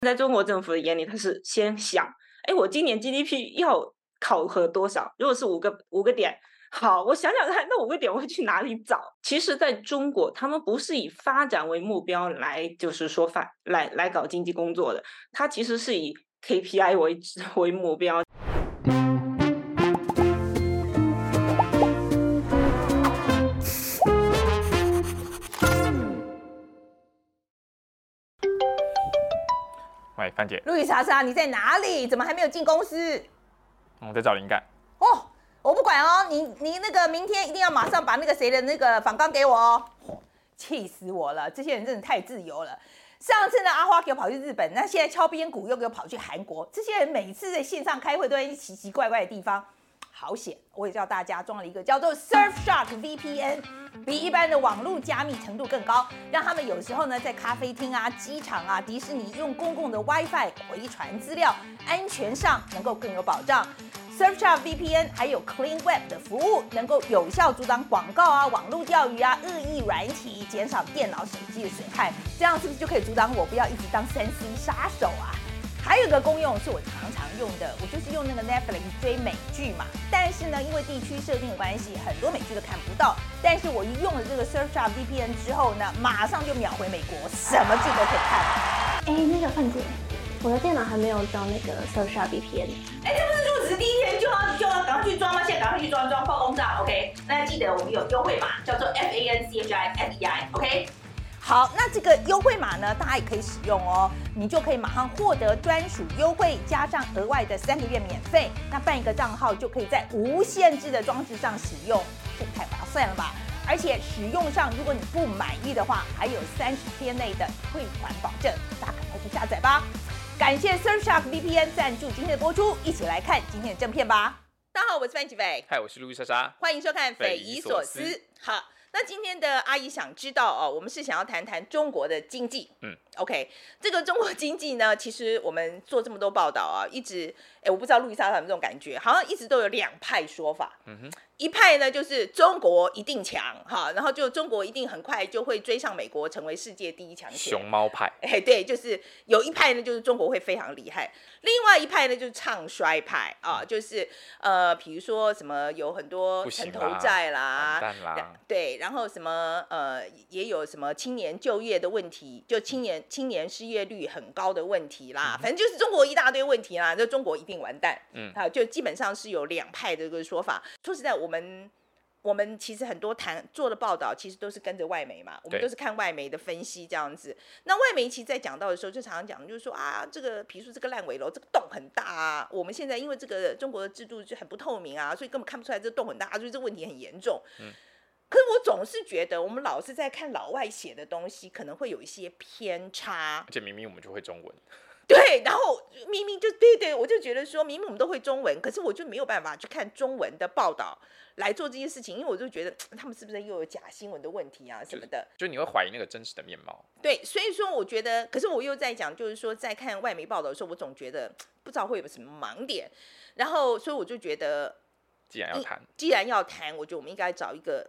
在中国政府的眼里，他是先想：哎，我今年 GDP 要考核多少？如果是五个五个点，好，我想想看，那五个点我会去哪里找？其实，在中国，他们不是以发展为目标来，就是说发来来搞经济工作的，他其实是以 KPI 为 为目标。范姐，路易莎莎，你在哪里？怎么还没有进公司？我在找灵感。哦，我不管哦，你你那个明天一定要马上把那个谁的那个访纲给我哦。气死我了，这些人真的太自由了。上次呢，阿花给我跑去日本，那现在敲边鼓又给我跑去韩国。这些人每次在线上开会都在奇奇怪怪的地方。好险！我也叫大家装了一个叫做 Surfshark VPN，比一般的网络加密程度更高，让他们有时候呢在咖啡厅啊、机场啊、迪士尼用公共的 WiFi 回传资料，安全上能够更有保障。Surfshark VPN 还有 Clean Web 的服务，能够有效阻挡广告啊、网络钓鱼啊、恶意软体，减少电脑、手机的损害。这样是不是就可以阻挡我不要一直当三 C 杀手啊？还有一个功用是我常常用的，我就是用那个 Netflix 追美剧嘛。但是呢，因为地区设定的关系，很多美剧都看不到。但是我一用了这个 Surfshark VPN 之后呢，马上就秒回美国，什么剧都可以看。哎，那个范姐，我的电脑还没有装那个 Surfshark VPN。哎，这不是入职第一天就要就要赶快去装吗？现在赶快去装装，报公账，OK？那记得我们有优惠码，叫做 F A N C H I F E I，OK？好，那这个优惠码呢，大家也可以使用哦，你就可以马上获得专属优惠，加上额外的三个月免费。那办一个账号就可以在无限制的装置上使用，这太划算了吧？而且使用上，如果你不满意的话，还有三十天内的退款保证。大家赶快去下载吧！感谢 Surfshark VPN 赞助今天的播出，一起来看今天的正片吧。大家好，我是范琪斐，嗨，我是路易莎莎，欢迎收看《匪夷所思》。好。那今天的阿姨想知道哦，我们是想要谈谈中国的经济。嗯，OK，这个中国经济呢，其实我们做这么多报道啊，一直，哎，我不知道路易莎有没有这种感觉，好像一直都有两派说法。嗯哼。一派呢，就是中国一定强哈，然后就中国一定很快就会追上美国，成为世界第一强权。熊猫派，哎，对，就是有一派呢，就是中国会非常厉害；另外一派呢，就是唱衰派啊，就是呃，比如说什么有很多城投债啦，啦对，然后什么呃，也有什么青年就业的问题，就青年青年失业率很高的问题啦，嗯、反正就是中国一大堆问题啦，就中国一定完蛋。嗯，啊，就基本上是有两派的这个说法。说实在，我。我们我们其实很多谈做的报道，其实都是跟着外媒嘛，我们都是看外媒的分析这样子。那外媒其实，在讲到的时候，就常常讲，就是说啊，这个比如说这个烂尾楼，这个洞很大啊。我们现在因为这个中国的制度就很不透明啊，所以根本看不出来这个洞很大，所以这个问题很严重。嗯。可是我总是觉得，我们老是在看老外写的东西，可能会有一些偏差。而且明明我们就会中文。对，然后明明就对对，我就觉得说，明明我们都会中文，可是我就没有办法去看中文的报道来做这件事情，因为我就觉得他们是不是又有假新闻的问题啊什么的，就，就你会怀疑那个真实的面貌。对，所以说我觉得，可是我又在讲，就是说在看外媒报道的时候，我总觉得不知道会有什么盲点，然后所以我就觉得，既然要谈，既然要谈，我觉得我们应该找一个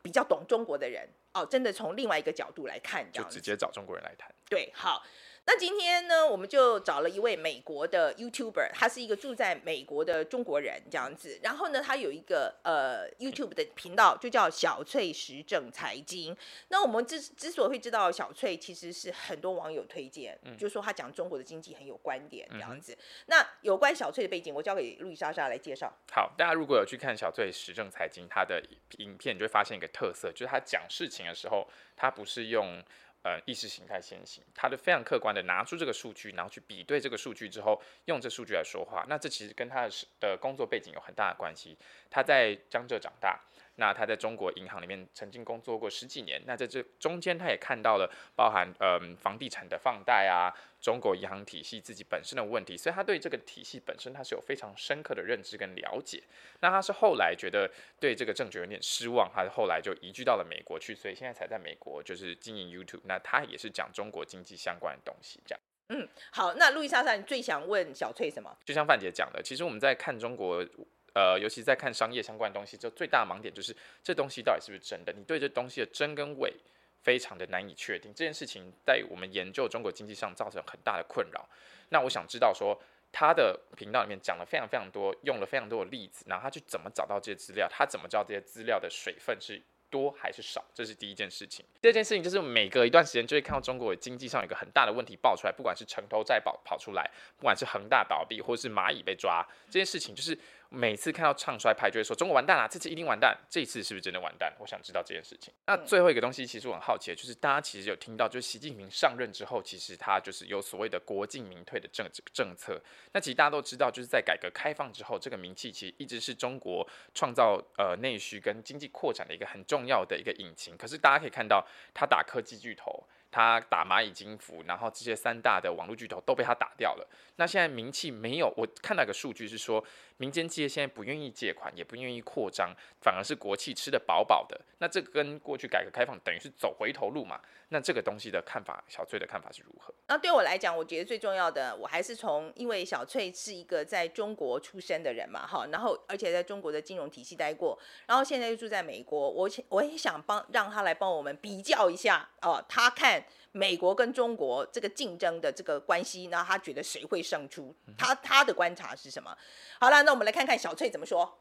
比较懂中国的人哦，真的从另外一个角度来看，这样就直接找中国人来谈。对，好。那今天呢，我们就找了一位美国的 YouTuber，他是一个住在美国的中国人，这样子。然后呢，他有一个呃 YouTube 的频道，就叫小翠时政财经。那我们之之所以会知道小翠，其实是很多网友推荐，嗯、就是说他讲中国的经济很有观点，这样子。嗯、那有关小翠的背景，我交给路易莎莎来介绍。好，大家如果有去看小翠时政财经他的影片，你就会发现一个特色，就是他讲事情的时候，他不是用。呃，意识形态先行，他的非常客观的拿出这个数据，然后去比对这个数据之后，用这数据来说话。那这其实跟他的的工作背景有很大的关系。他在江浙长大，那他在中国银行里面曾经工作过十几年，那在这中间他也看到了包含嗯房地产的放贷啊，中国银行体系自己本身的问题，所以他对这个体系本身他是有非常深刻的认知跟了解。那他是后来觉得对这个政局有点失望，他后来就移居到了美国去，所以现在才在美国就是经营 YouTube。那他也是讲中国经济相关的东西，这样。嗯，好，那路易莎莎，你最想问小翠什么？就像范姐讲的，其实我们在看中国。呃，尤其在看商业相关的东西，就最大的盲点就是这东西到底是不是真的？你对这东西的真跟伪非常的难以确定。这件事情在我们研究中国经济上造成很大的困扰。那我想知道说，他的频道里面讲了非常非常多，用了非常多的例子，然后他去怎么找到这些资料？他怎么知道这些资料的水分是多还是少？这是第一件事情。第二件事情就是每隔一段时间就会看到中国经济上有一个很大的问题爆出来，不管是城投债跑跑出来，不管是恒大倒闭，或是蚂蚁被抓，这件事情就是。每次看到唱衰派就会说中国完蛋了，这次一定完蛋。这一次是不是真的完蛋？我想知道这件事情。那最后一个东西，其实我很好奇的，就是大家其实有听到，就是习近平上任之后，其实他就是有所谓的国进民退的政治政策。那其实大家都知道，就是在改革开放之后，这个名气其实一直是中国创造呃内需跟经济扩展的一个很重要的一个引擎。可是大家可以看到，他打科技巨头。他打蚂蚁金服，然后这些三大的网络巨头都被他打掉了。那现在名气没有，我看到一个数据是说，民间企业现在不愿意借款，也不愿意扩张，反而是国企吃得饱饱的。那这跟过去改革开放等于是走回头路嘛？那这个东西的看法，小翠的看法是如何？那对我来讲，我觉得最重要的，我还是从，因为小翠是一个在中国出生的人嘛，哈，然后而且在中国的金融体系待过，然后现在又住在美国，我我也想帮让他来帮我们比较一下哦，他看。美国跟中国这个竞争的这个关系，那他觉得谁会胜出？他他的观察是什么？好了，那我们来看看小翠怎么说。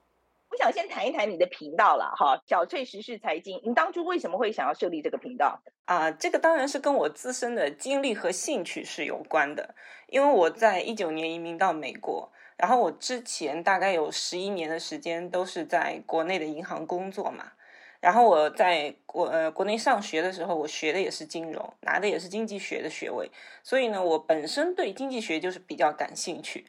我想先谈一谈你的频道了哈，小翠时事财经，你当初为什么会想要设立这个频道啊？这个当然是跟我自身的经历和兴趣是有关的，因为我在一九年移民到美国，然后我之前大概有十一年的时间都是在国内的银行工作嘛。然后我在国呃国内上学的时候，我学的也是金融，拿的也是经济学的学位，所以呢，我本身对经济学就是比较感兴趣。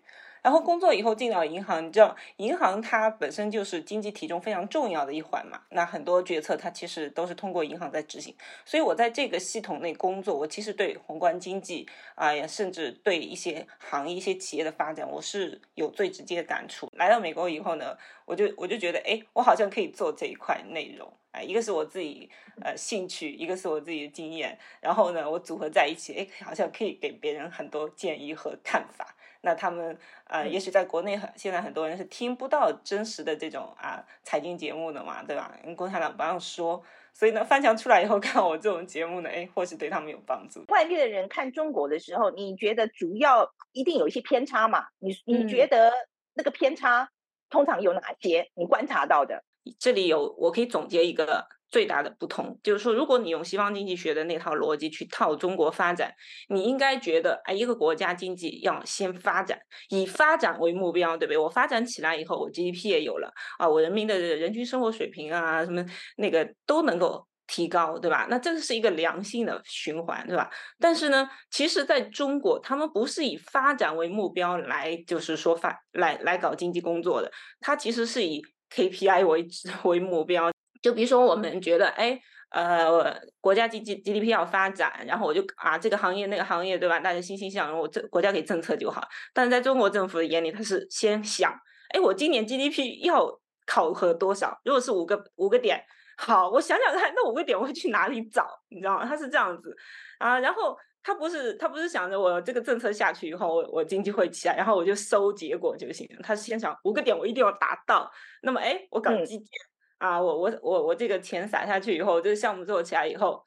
然后工作以后进到银行，你知道，银行它本身就是经济体中非常重要的一环嘛。那很多决策它其实都是通过银行在执行，所以我在这个系统内工作，我其实对宏观经济啊，呀、呃，甚至对一些行业、一些企业的发展，我是有最直接的感触。来到美国以后呢，我就我就觉得，哎，我好像可以做这一块内容啊、一个是我自己呃兴趣，一个是我自己的经验，然后呢，我组合在一起，哎，好像可以给别人很多建议和看法。那他们呃，也许在国内很现在很多人是听不到真实的这种啊财经节目的嘛，对吧？因为共产党不让说，所以呢，翻墙出来以后 看我这种节目呢，哎，或许对他们有帮助。外地的人看中国的时候，你觉得主要一定有一些偏差嘛？你你觉得那个偏差通常有哪些？你观察到的？这里有，我可以总结一个。最大的不同就是说，如果你用西方经济学的那套逻辑去套中国发展，你应该觉得，哎，一个国家经济要先发展，以发展为目标，对不对？我发展起来以后，我 GDP 也有了啊，我人民的人均生活水平啊，什么那个都能够提高，对吧？那这是一个良性的循环，对吧？但是呢，其实在中国，他们不是以发展为目标来，就是说发来来搞经济工作的，它其实是以 KPI 为 为目标。就比如说，我们觉得，哎，呃，国家 G G GDP 要发展，然后我就啊，这个行业那个行业，对吧？大家欣欣向荣，我这国家给政策就好。但是在中国政府的眼里，他是先想，哎，我今年 GDP 要考核多少？如果是五个五个点，好，我想想看，那五个点我会去哪里找？你知道吗？他是这样子啊，然后他不是他不是想着我这个政策下去以后，我我经济会起来，然后我就收结果就行。他是先想五个点我一定要达到，那么哎，我搞基建。嗯啊，我我我我这个钱撒下去以后，这个项目做起来以后，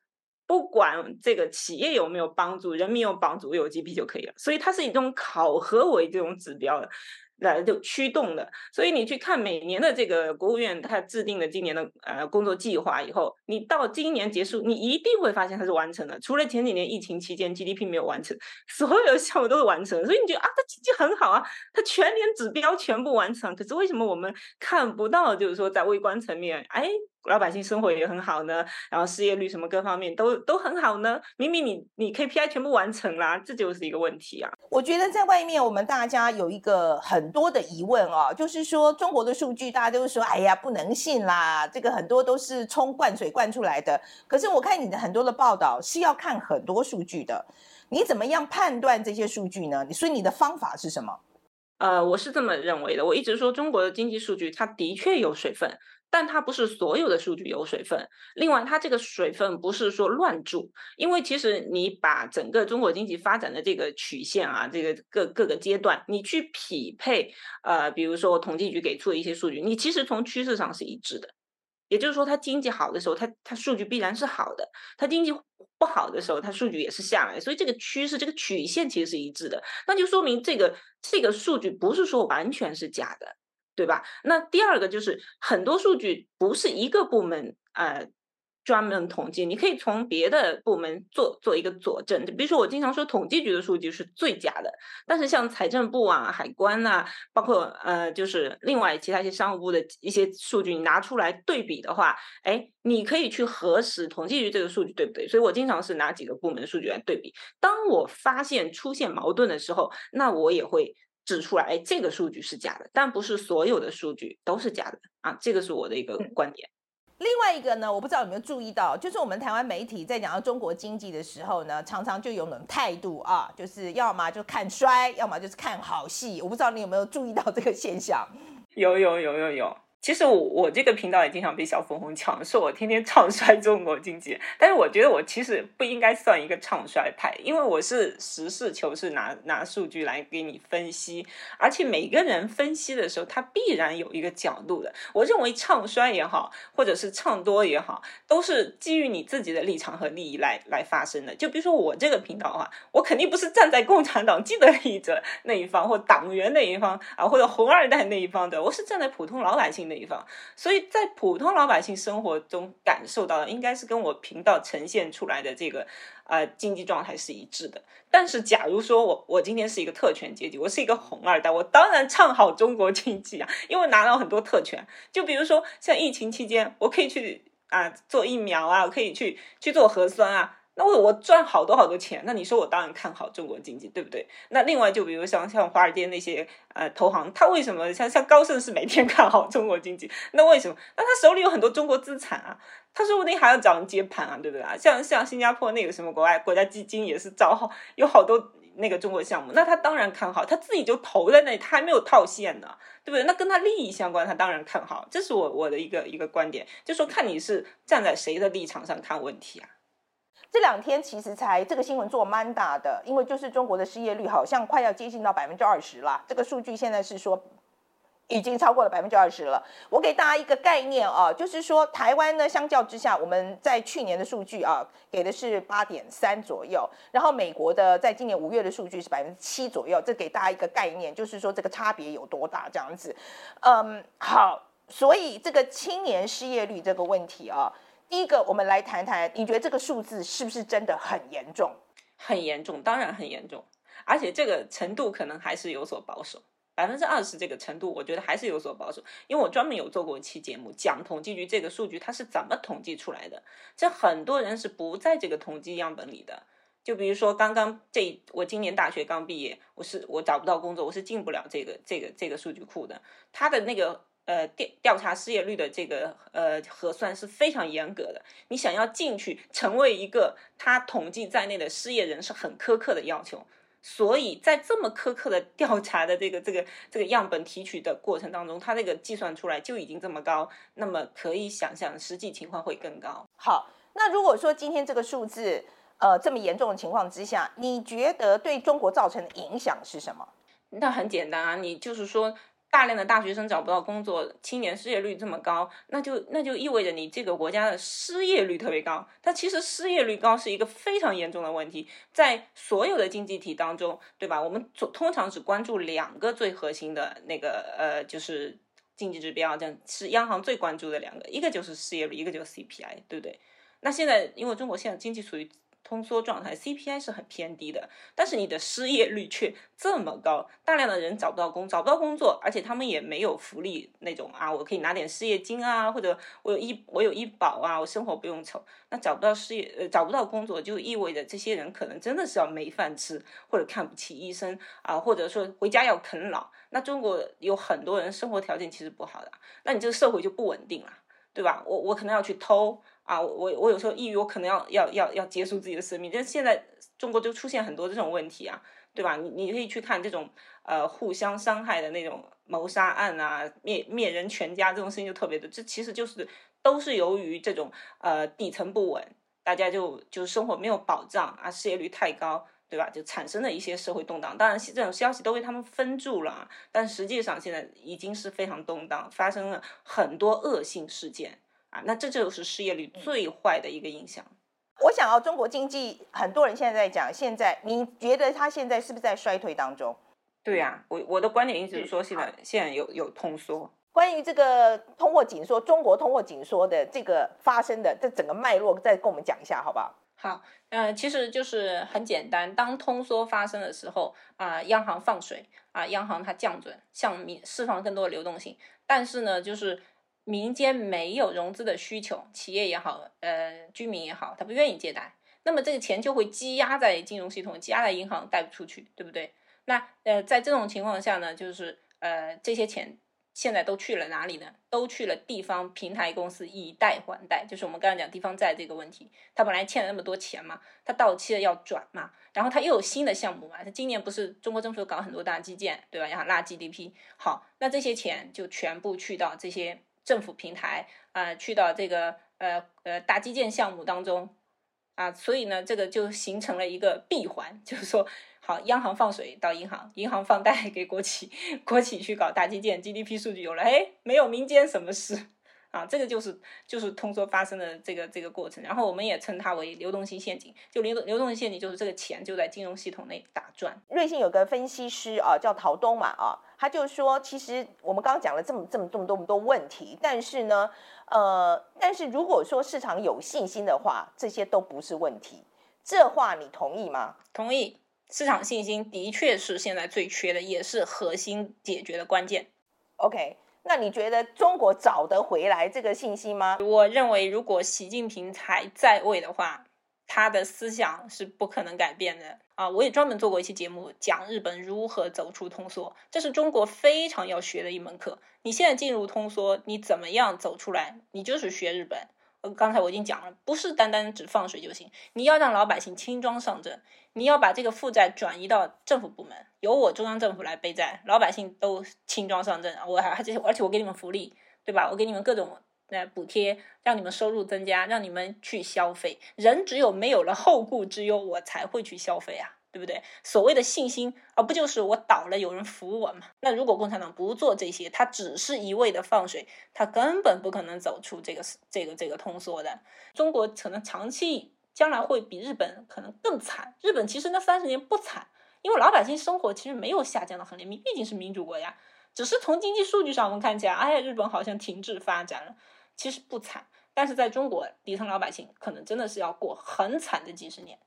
不管这个企业有没有帮助，人民有帮助，有 GP 就可以了。所以它是以这种考核为这种指标的。来就驱动的，所以你去看每年的这个国务院它制定的今年的呃工作计划以后，你到今年结束，你一定会发现它是完成的。除了前几年疫情期间 GDP 没有完成，所有的项目都是完成。所以你觉得啊，它经济很好啊，它全年指标全部完成。可是为什么我们看不到？就是说在微观层面，哎。老百姓生活也很好呢，然后失业率什么各方面都都很好呢。明明你你 KPI 全部完成啦，这就是一个问题啊。我觉得在外面我们大家有一个很多的疑问哦，就是说中国的数据大家都说，哎呀不能信啦，这个很多都是冲灌水灌出来的。可是我看你的很多的报道是要看很多数据的，你怎么样判断这些数据呢？所以你的方法是什么？呃，我是这么认为的。我一直说中国的经济数据，它的确有水分，但它不是所有的数据有水分。另外，它这个水分不是说乱注，因为其实你把整个中国经济发展的这个曲线啊，这个各各个阶段，你去匹配，呃，比如说统计局给出的一些数据，你其实从趋势上是一致的。也就是说，它经济好的时候，它它数据必然是好的；它经济不好的时候，它数据也是下来。所以这个趋势、这个曲线其实是一致的，那就说明这个这个数据不是说完全是假的，对吧？那第二个就是很多数据不是一个部门呃。专门统计，你可以从别的部门做做一个佐证。就比如说，我经常说统计局的数据是最假的，但是像财政部啊、海关啊，包括呃，就是另外其他一些商务部的一些数据，你拿出来对比的话，哎，你可以去核实统计局这个数据对不对？所以我经常是拿几个部门数据来对比。当我发现出现矛盾的时候，那我也会指出来，哎，这个数据是假的，但不是所有的数据都是假的啊。这个是我的一个观点。另外一个呢，我不知道有没有注意到，就是我们台湾媒体在讲到中国经济的时候呢，常常就有那种态度啊，就是要么就看衰，要么就是看好戏。我不知道你有没有注意到这个现象？有有有有有。其实我我这个频道也经常被小粉红抢，说我天天唱衰中国经济。但是我觉得我其实不应该算一个唱衰派，因为我是实事求是拿拿数据来给你分析，而且每个人分析的时候，他必然有一个角度的。我认为唱衰也好，或者是唱多也好，都是基于你自己的立场和利益来来发生的。就比如说我这个频道的话，我肯定不是站在共产党既得利益者那一方，或党员那一方啊，或者红二代那一方的，我是站在普通老百姓那一方，所以在普通老百姓生活中感受到的，应该是跟我频道呈现出来的这个呃经济状态是一致的。但是，假如说我我今天是一个特权阶级，我是一个红二代，我当然唱好中国经济啊，因为拿到很多特权。就比如说像疫情期间，我可以去啊做疫苗啊，我可以去去做核酸啊。那我我赚好多好多钱，那你说我当然看好中国经济，对不对？那另外就比如像像华尔街那些呃投行，他为什么像像高盛是每天 看好中国经济？那为什么？那他手里有很多中国资产啊，他说不定还要找人接盘啊，对不对啊？像像新加坡那个什么国外国家基金也是找好有好多那个中国项目，那他当然看好，他自己就投在那里，他还没有套现呢，对不对？那跟他利益相关，他当然看好。这是我我的一个一个观点，就说看你是站在谁的立场上看问题啊。这两天其实才这个新闻做蛮大的，因为就是中国的失业率好像快要接近到百分之二十了。这个数据现在是说已经超过了百分之二十了。我给大家一个概念啊，就是说台湾呢，相较之下，我们在去年的数据啊给的是八点三左右，然后美国的在今年五月的数据是百分之七左右。这给大家一个概念，就是说这个差别有多大这样子。嗯，好，所以这个青年失业率这个问题啊。第一个，我们来谈谈，你觉得这个数字是不是真的很严重？很严重，当然很严重，而且这个程度可能还是有所保守。百分之二十这个程度，我觉得还是有所保守，因为我专门有做过一期节目，讲统计局这个数据它是怎么统计出来的。这很多人是不在这个统计样本里的。就比如说，刚刚这我今年大学刚毕业，我是我找不到工作，我是进不了这个这个这个数据库的。它的那个。呃，调调查失业率的这个呃核算是非常严格的，你想要进去成为一个他统计在内的失业人是很苛刻的要求，所以在这么苛刻的调查的这个这个这个样本提取的过程当中，他这个计算出来就已经这么高，那么可以想象实际情况会更高。好，那如果说今天这个数字呃这么严重的情况之下，你觉得对中国造成的影响是什么？那很简单啊，你就是说。大量的大学生找不到工作，青年失业率这么高，那就那就意味着你这个国家的失业率特别高。但其实失业率高是一个非常严重的问题，在所有的经济体当中，对吧？我们通常只关注两个最核心的那个呃，就是经济指标，这样是央行最关注的两个，一个就是失业率，一个就是 CPI，对不对？那现在因为中国现在经济处于通缩状态，CPI 是很偏低的，但是你的失业率却这么高，大量的人找不到工，找不到工作，而且他们也没有福利那种啊，我可以拿点失业金啊，或者我有医我有医保啊，我生活不用愁。那找不到失业呃找不到工作，就意味着这些人可能真的是要没饭吃，或者看不起医生啊，或者说回家要啃老。那中国有很多人生活条件其实不好的，那你这个社会就不稳定了，对吧？我我可能要去偷。啊，我我有时候抑郁，我可能要要要要结束自己的生命。但现在中国就出现很多这种问题啊，对吧？你你可以去看这种呃互相伤害的那种谋杀案啊，灭灭人全家这种事情就特别多。这其实就是都是由于这种呃底层不稳，大家就就生活没有保障啊，失业率太高，对吧？就产生了一些社会动荡。当然，这种消息都被他们封住了，但实际上现在已经是非常动荡，发生了很多恶性事件。啊，那这就是失业率最坏的一个影响。我想要中国经济，很多人现在在讲，现在你觉得它现在是不是在衰退当中？对呀、啊，我我的观点一直是说，现在现在有有通缩。关于这个通货紧缩，中国通货紧缩的这个发生的这整个脉络，再跟我们讲一下，好不好？好，呃，其实就是很简单，当通缩发生的时候啊、呃，央行放水啊、呃，央行它降准，向民释放更多的流动性，但是呢，就是。民间没有融资的需求，企业也好，呃，居民也好，他不愿意借贷，那么这个钱就会积压在金融系统，积压在银行，贷不出去，对不对？那呃，在这种情况下呢，就是呃，这些钱现在都去了哪里呢？都去了地方平台公司以贷还贷，就是我们刚刚讲地方债这个问题，他本来欠了那么多钱嘛，他到期了要转嘛，然后他又有新的项目嘛，他今年不是中国政府搞很多大基建，对吧？然后拉 GDP，好，那这些钱就全部去到这些。政府平台啊、去到这个呃呃大基建项目当中啊，所以呢，这个就形成了一个闭环，就是说，好，央行放水到银行，银行放贷给国企，国企去搞大基建，GDP 数据有了，哎，没有民间什么事。啊，这个就是就是通缩发生的这个这个过程，然后我们也称它为流动性陷阱。就流动流动性陷阱，就是这个钱就在金融系统内打转。瑞信有个分析师啊，叫陶东嘛啊，他就说，其实我们刚刚讲了这么这么这么多这么多问题，但是呢，呃，但是如果说市场有信心的话，这些都不是问题。这话你同意吗？同意。市场信心的确是现在最缺的，也是核心解决的关键。OK。那你觉得中国找得回来这个信心吗？我认为，如果习近平还在位的话，他的思想是不可能改变的啊！我也专门做过一期节目，讲日本如何走出通缩，这是中国非常要学的一门课。你现在进入通缩，你怎么样走出来？你就是学日本。呃，刚才我已经讲了，不是单单只放水就行，你要让老百姓轻装上阵，你要把这个负债转移到政府部门，由我中央政府来背债，老百姓都轻装上阵，我还而且而且我给你们福利，对吧？我给你们各种呃补贴，让你们收入增加，让你们去消费。人只有没有了后顾之忧，我才会去消费啊。对不对？所谓的信心，而不就是我倒了有人扶我吗？那如果共产党不做这些，他只是一味的放水，他根本不可能走出这个这个这个通缩的。中国可能长期将来会比日本可能更惨。日本其实那三十年不惨，因为老百姓生活其实没有下降的很厉害，毕竟是民主国家。只是从经济数据上我们看起来，哎呀，日本好像停滞发展了，其实不惨。但是在中国，底层老百姓可能真的是要过很惨的几十年。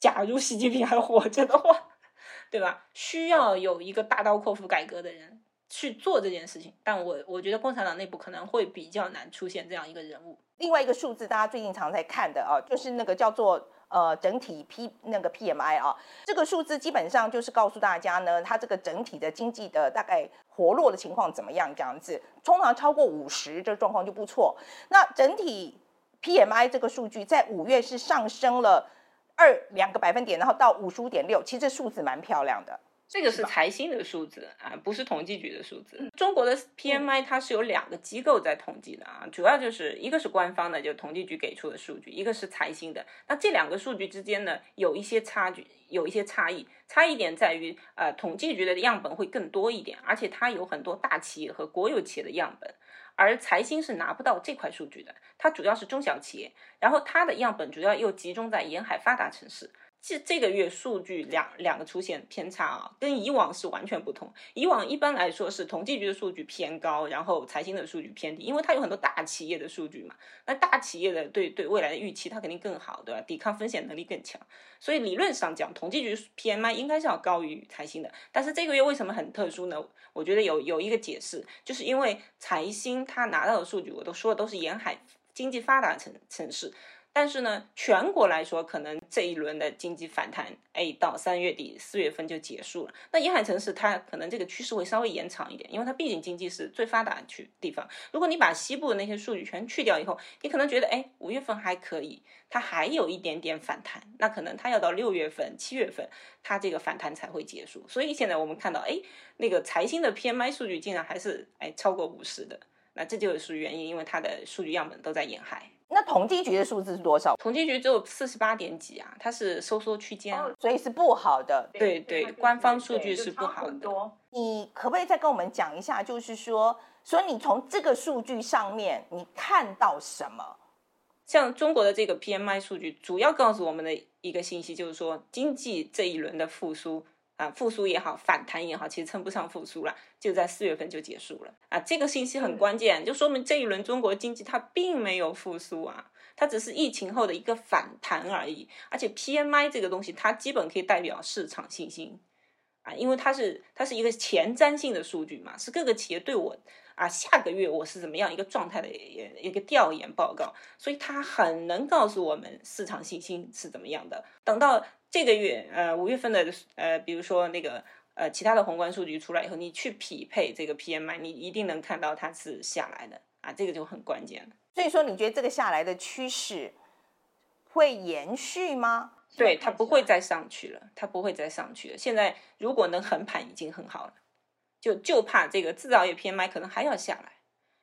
假如习近平还活着的话，对吧？需要有一个大刀阔斧改革的人去做这件事情。但我我觉得共产党内部可能会比较难出现这样一个人物。另外一个数字，大家最近常在看的啊，就是那个叫做呃整体 P 那个 PMI 啊，这个数字基本上就是告诉大家呢，它这个整体的经济的大概活络的情况怎么样这样子。通常超过五十，这状况就不错。那整体 PMI 这个数据在五月是上升了。二两个百分点，然后到五十五点六，其实这数字蛮漂亮的。这个是财新的数字啊，不是统计局的数字。中国的 PMI 它是有两个机构在统计的啊，主要就是一个是官方的，就统计局给出的数据，一个是财新的。那这两个数据之间呢，有一些差距，有一些差异。差异点在于，呃，统计局的样本会更多一点，而且它有很多大企业和国有企业的样本。而财新是拿不到这块数据的，它主要是中小企业，然后它的样本主要又集中在沿海发达城市。这这个月数据两两个出现偏差啊，跟以往是完全不同。以往一般来说是统计局的数据偏高，然后财新的数据偏低，因为它有很多大企业的数据嘛。那大企业的对对未来的预期，它肯定更好，对吧？抵抗风险能力更强。所以理论上讲，统计局 PMI 应该是要高于财新的。但是这个月为什么很特殊呢？我觉得有有一个解释，就是因为财新它拿到的数据，我都说的都是沿海经济发达城城市。但是呢，全国来说，可能这一轮的经济反弹，哎，到三月底四月份就结束了。那沿海城市它可能这个趋势会稍微延长一点，因为它毕竟经济是最发达区地方。如果你把西部的那些数据全去掉以后，你可能觉得，哎，五月份还可以，它还有一点点反弹。那可能它要到六月份、七月份，它这个反弹才会结束。所以现在我们看到，哎，那个财新的 PMI 数据竟然还是哎超过五十的，那这就是原因，因为它的数据样本都在沿海。那统计局的数字是多少？统计局只有四十八点几啊，它是收缩区间，哦，所以是不好的。对对，对，官方数据是不好的。你可不可以再跟我们讲一下，就是说，所以你从这个数据上面你看到什么？像中国的这个 PMI 数据，主要告诉我们的一个信息就是说，经济这一轮的复苏。啊，复苏也好，反弹也好，其实称不上复苏了，就在四月份就结束了。啊，这个信息很关键，就说明这一轮中国经济它并没有复苏啊，它只是疫情后的一个反弹而已。而且 PMI 这个东西，它基本可以代表市场信心啊，因为它是它是一个前瞻性的数据嘛，是各个企业对我啊下个月我是怎么样一个状态的一个调研报告，所以它很能告诉我们市场信心是怎么样的。等到。这个月，呃，五月份的，呃，比如说那个，呃，其他的宏观数据出来以后，你去匹配这个 PMI，你一定能看到它是下来的啊，这个就很关键了。所以说，你觉得这个下来的趋势会延续吗？对，它不会再上去了，它不会再上去了。现在如果能横盘已经很好了，就就怕这个制造业 PMI 可能还要下来，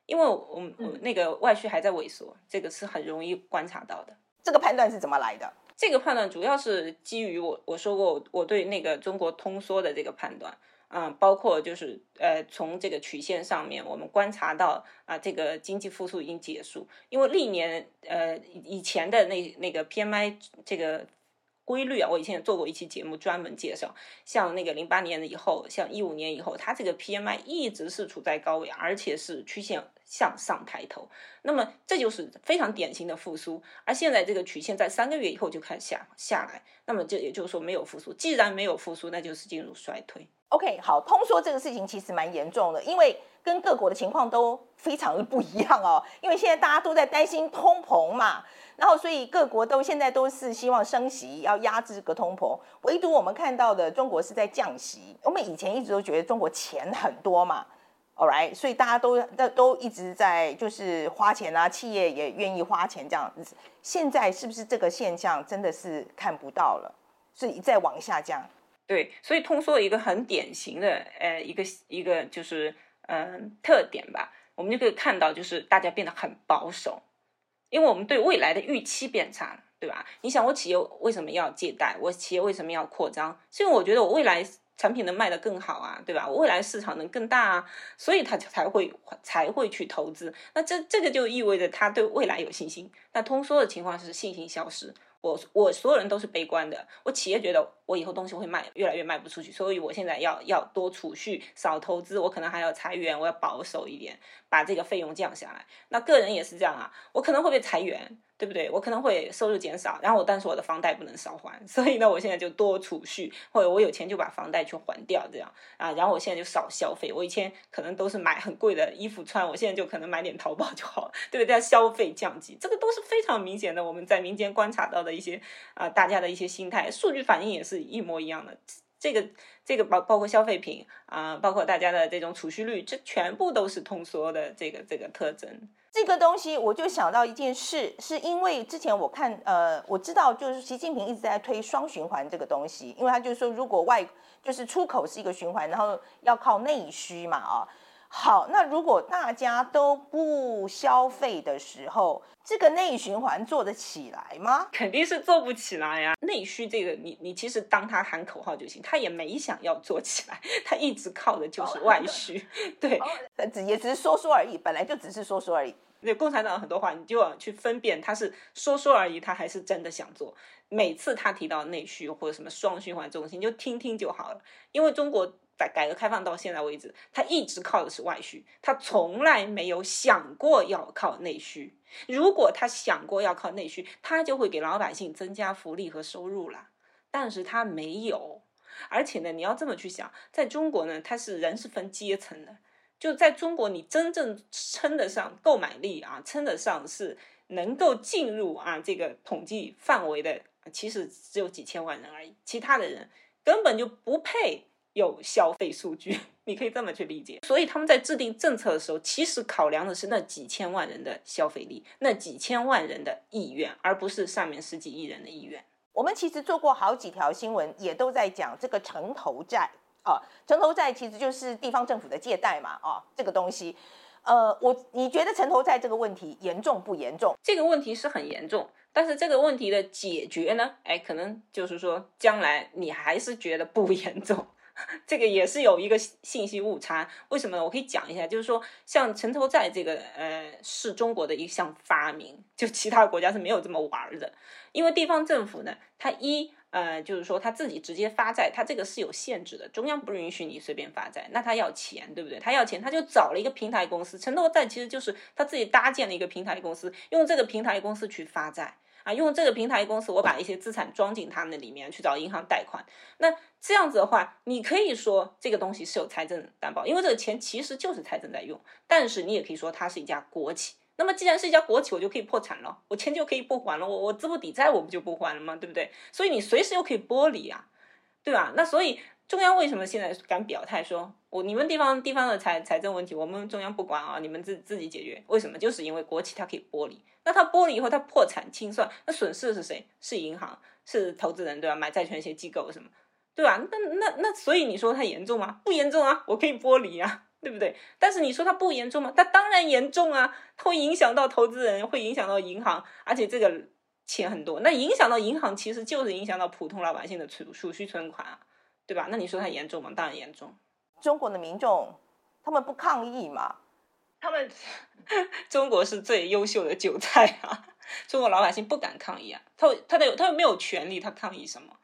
因为我们、嗯、那个外需还在萎缩，这个是很容易观察到的。这个判断是怎么来的？这个判断主要是基于我我说过我对那个中国通缩的这个判断，啊，包括就是呃从这个曲线上面我们观察到啊这个经济复苏已经结束，因为历年呃以前的那那个 PMI 这个规律啊，我以前也做过一期节目专门介绍，像那个零八年的以后，像一五年以后，它这个 PMI 一直是处在高位，而且是曲线向上抬头，那么这就是非常典型的复苏。而现在这个曲线在三个月以后就开始下下来，那么这也就是说没有复苏。既然没有复苏，那就是进入衰退。OK，好，通缩这个事情其实蛮严重的，因为跟各国的情况都非常的不一样哦。因为现在大家都在担心通膨嘛，然后所以各国都现在都是希望升息，要压制这个通膨。唯独我们看到的中国是在降息。我们以前一直都觉得中国钱很多嘛。All right，所以大家都都都一直在就是花钱啊，企业也愿意花钱这样子。现在是不是这个现象真的是看不到了，所以再往下降？对，所以通缩一个很典型的呃一个一个就是嗯、特点吧，我们就可以看到就是大家变得很保守，因为我们对未来的预期变差了，对吧？你想我企业为什么要借贷？我企业为什么要扩张？是因为我觉得我未来。产品能卖得更好啊，对吧？我未来市场能更大啊，所以他才会才会去投资。那这这个就意味着他对未来有信心。那通缩的情况是信心消失。我我所有人都是悲观的，我企业觉得我以后东西会卖越来越卖不出去，所以我现在要要多储蓄，少投资，我可能还要裁员，我要保守一点，把这个费用降下来。那个人也是这样啊，我可能会被裁员，对不对？我可能会收入减少，然后我但是我的房贷不能少还，所以呢，我现在就多储蓄，或者我有钱就把房贷去还掉，这样啊，然后我现在就少消费。我以前可能都是买很贵的衣服穿，我现在就可能买点淘宝就好了，对不对？消费降级，这个都是非常明显的，我们在民间观察到的。一些啊、大家的一些心态，数据反应也是一模一样的。这个这个包包括消费品啊、包括大家的这种储蓄率，这全部都是通缩的这个这个特征。这个东西我就想到一件事，是因为之前我看呃，我知道就是习近平一直在推双循环这个东西，因为他就是说如果外就是出口是一个循环，然后要靠内需嘛啊。好，那如果大家都不消费的时候，这个内循环做得起来吗？肯定是做不起来呀。内需这个你，你你其实当他喊口号就行，他也没想要做起来，他一直靠的就是外需。哦、对，只也只是说说而已，本来就只是说说而已。那共产党很多话，你就要去分辨他是说说而已，他还是真的想做。每次他提到内需或者什么双循环中心，就听听就好了，因为中国。在改革开放到现在为止，他一直靠的是外需，他从来没有想过要靠内需。如果他想过要靠内需，他就会给老百姓增加福利和收入了。但是他没有，而且呢，你要这么去想，在中国呢，他是人是分阶层的，就在中国，你真正称得上购买力啊，称得上是能够进入啊这个统计范围的，其实只有几千万人而已，其他的人根本就不配。有消费数据，你可以这么去理解。所以他们在制定政策的时候，其实考量的是那几千万人的消费力，那几千万人的意愿，而不是上面十几亿人的意愿。我们其实做过好几条新闻，也都在讲这个城投债啊，城投债其实就是地方政府的借贷嘛啊，这个东西。呃，我你觉得城投债这个问题严重不严重？这个问题是很严重，但是这个问题的解决呢，哎，可能就是说将来你还是觉得不严重。这个也是有一个信息误差，为什么呢？我可以讲一下，就是说，像城投债这个，呃，是中国的一项发明，就其他国家是没有这么玩的。因为地方政府呢，它一，呃，就是说他自己直接发债，它这个是有限制的，中央不允许你随便发债，那他要钱，对不对？他要钱，他就找了一个平台公司，城投债其实就是他自己搭建了一个平台公司，用这个平台公司去发债。啊，用这个平台公司，我把一些资产装进他们里面去找银行贷款。那这样子的话，你可以说这个东西是有财政担保，因为这个钱其实就是财政在用。但是你也可以说它是一家国企。那么既然是一家国企，我就可以破产了，我钱就可以不还了，我我资不抵债，我不就不还了吗？对不对？所以你随时又可以剥离啊，对吧？那所以。中央为什么现在敢表态说，我你们地方地方的财财政问题，我们中央不管啊，你们自自己解决？为什么？就是因为国企它可以剥离，那它剥离以后，它破产清算，那损失的是谁？是银行，是投资人，对吧？买债权一些机构什么，对吧？那那那，所以你说它严重吗？不严重啊，我可以剥离啊，对不对？但是你说它不严重吗？它当然严重啊，它会影响到投资人，会影响到银行，而且这个钱很多，那影响到银行，其实就是影响到普通老百姓的储储蓄存款啊。对吧？那你说它严重吗？当然严重。中国的民众，他们不抗议嘛？他们，中国是最优秀的韭菜啊！中国老百姓不敢抗议啊，他他的他又没有权利，他抗议什么？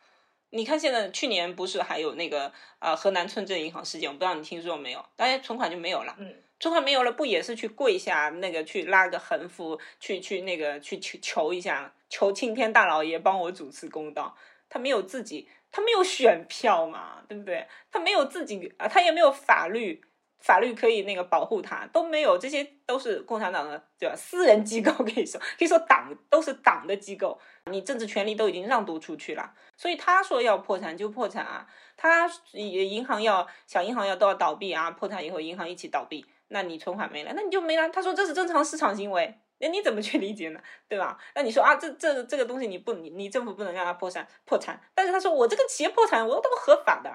你看现在去年不是还有那个啊、呃、河南村镇银行事件，我不知道你听说没有？大家存款就没有了，嗯，中华没有了，不也是去跪下那个去拉个横幅，去去那个去求求一下，求青天大老爷帮我主持公道？他没有自己。他没有选票嘛，对不对？他没有自己啊，他也没有法律，法律可以那个保护他，都没有，这些都是共产党的对吧？私人机构 可以说，可以说党都是党的机构，你政治权利都已经让渡出去了，所以他说要破产就破产啊，他银行要小银行要都要倒闭啊，破产以后银行一起倒闭，那你存款没了，那你就没了。他说这是正常市场行为。那你怎么去理解呢？对吧？那你说啊，这这这个东西你不你你政府不能让它破产破产，但是他说我这个企业破产我都合法的，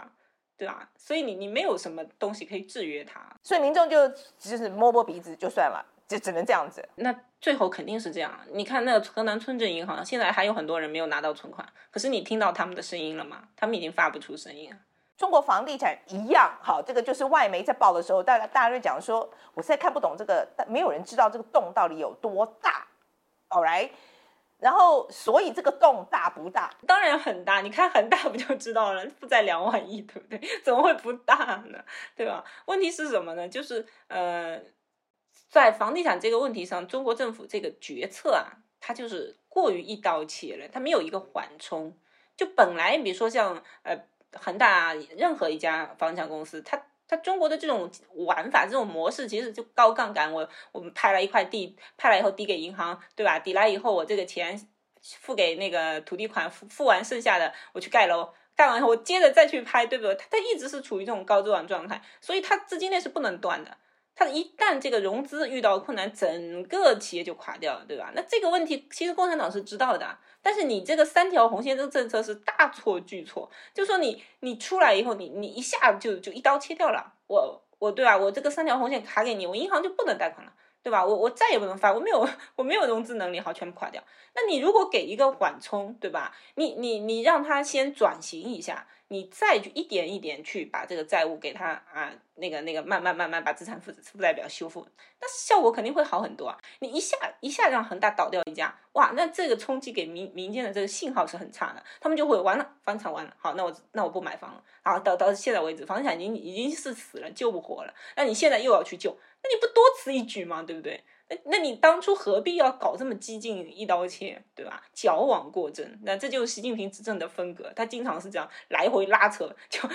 对吧？所以你你没有什么东西可以制约他，所以民众就就是摸摸鼻子就算了，就只能这样子。那最后肯定是这样。你看那个河南村镇银行，现在还有很多人没有拿到存款，可是你听到他们的声音了吗？他们已经发不出声音了。中国房地产一样，好，这个就是外媒在报的时候，大家大家就讲说，我现在看不懂这个，但没有人知道这个洞到底有多大，all right？然后，所以这个洞大不大？当然很大，你看很大不就知道了？负债两万亿，对不对？怎么会不大呢？对吧？问题是什么呢？就是呃，在房地产这个问题上，中国政府这个决策啊，它就是过于一刀切了，它没有一个缓冲。就本来比如说像呃。恒大任何一家房产公司，它它中国的这种玩法、这种模式，其实就高杠杆。我我们拍了一块地，拍了以后抵给银行，对吧？抵来以后，我这个钱付给那个土地款，付付完剩下的，我去盖楼，盖完以后我接着再去拍，对不对？它它一直是处于这种高周转状态，所以它资金链是不能断的。它一旦这个融资遇到困难，整个企业就垮掉了，对吧？那这个问题其实共产党是知道的，但是你这个三条红线这个政策是大错巨错，就说你你出来以后，你你一下就就一刀切掉了。我我对吧？我这个三条红线卡给你，我银行就不能贷款了。对吧？我我再也不能发，我没有 我没有融资能力，好，全部垮掉。那你如果给一个缓冲，对吧？你你你让他先转型一下，你再去一点一点去把这个债务给他啊，那个那个慢慢慢慢把资产负负债表修复，那效果肯定会好很多啊。你一下一下让恒大倒掉一家，哇，那这个冲击给民民间的这个信号是很差的，他们就会完了，房产完了，好，那我那我不买房了，好，到到现在为止，房地产已经已经是死了，救不活了，那你现在又要去救。那你不多此一举吗？对不对？那那你当初何必要搞这么激进一刀切，对吧？矫枉过正，那这就是习近平执政的风格，他经常是这样来回拉扯，就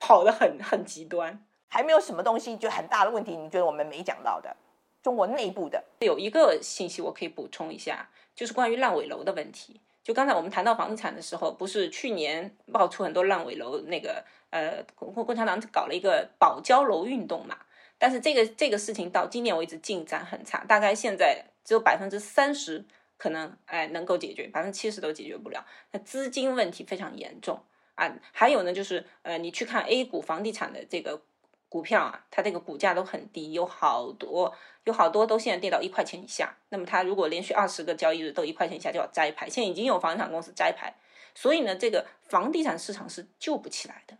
跑得很很极端。还没有什么东西就很大的问题，你觉得我们没讲到的？中国内部的有一个信息我可以补充一下，就是关于烂尾楼的问题。就刚才我们谈到房地产的时候，不是去年爆出很多烂尾楼，那个呃，共共产党搞了一个保交楼运动嘛？但是这个这个事情到今年为止进展很差，大概现在只有百分之三十可能哎能够解决，百分之七十都解决不了。那资金问题非常严重啊。还有呢，就是呃你去看 A 股房地产的这个股票啊，它这个股价都很低，有好多有好多都现在跌到一块钱以下。那么它如果连续二十个交易日都一块钱以下就要摘牌，现在已经有房地产公司摘牌，所以呢这个房地产市场是救不起来的。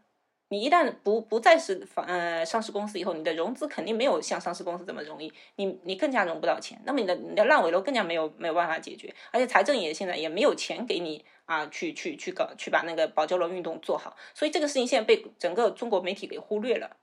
你一旦不不再是房呃上市公司以后，你的融资肯定没有像上市公司这么容易，你你更加融不到钱，那么你的你的烂尾楼更加没有没有办法解决，而且财政也现在也没有钱给你啊去去去搞去把那个保交楼运动做好，所以这个事情现在被整个中国媒体给忽略了，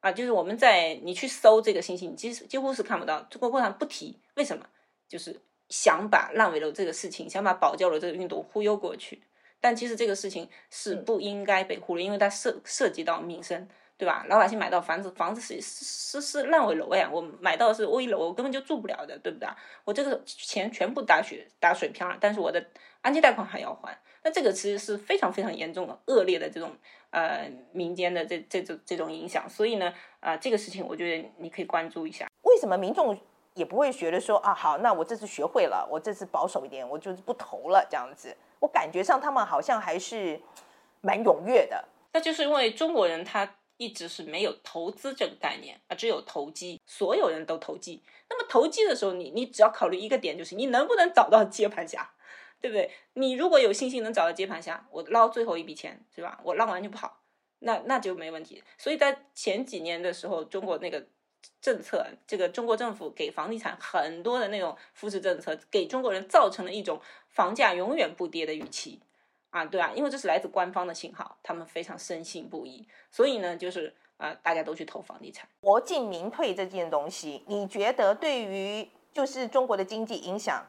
啊，就是我们在你去搜这个信息，你几几乎是看不到，中国共产党不提，为什么？就是想把烂尾楼这个事情，想把保交楼这个运动忽悠过去。但其实这个事情是不应该被忽略，因为它涉涉及到民生，对吧？老百姓买到房子，房子是是是烂尾楼呀，我买到的是危楼，我根本就住不了的，对不对？我这个钱全部打水打水漂了，但是我的按揭贷款还要还，那这个其实是非常非常严重的恶劣的这种呃民间的这这种这种影响，所以呢，啊、呃，这个事情我觉得你可以关注一下。为什么民众也不会觉得说啊，好，那我这次学会了，我这次保守一点，我就是不投了这样子？我感觉上他们好像还是蛮踊跃的，那就是因为中国人他一直是没有投资这个概念啊，只有投机，所有人都投机。那么投机的时候，你你只要考虑一个点，就是你能不能找到接盘侠，对不对？你如果有信心能找到接盘侠，我捞最后一笔钱，是吧？我捞完就跑，那那就没问题。所以在前几年的时候，中国那个。政策，这个中国政府给房地产很多的那种扶持政策，给中国人造成了一种房价永远不跌的预期，啊，对啊，因为这是来自官方的信号，他们非常深信不疑，所以呢，就是啊，大家都去投房地产。国进民退这件东西，你觉得对于就是中国的经济影响